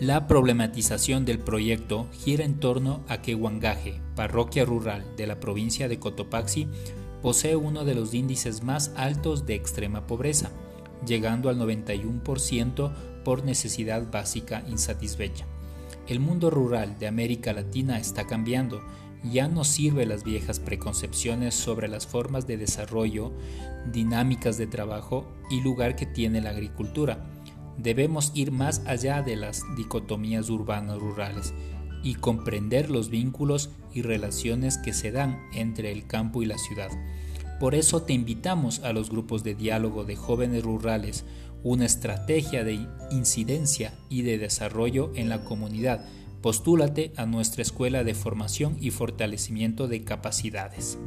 La problematización del proyecto gira en torno a que Huangaje, parroquia rural de la provincia de Cotopaxi, posee uno de los índices más altos de extrema pobreza, llegando al 91% por necesidad básica insatisfecha. El mundo rural de América Latina está cambiando. Ya no sirve las viejas preconcepciones sobre las formas de desarrollo, dinámicas de trabajo y lugar que tiene la agricultura debemos ir más allá de las dicotomías urbanas rurales y comprender los vínculos y relaciones que se dan entre el campo y la ciudad. Por eso te invitamos a los grupos de diálogo de jóvenes rurales, una estrategia de incidencia y de desarrollo en la comunidad. Postúlate a nuestra escuela de formación y fortalecimiento de capacidades.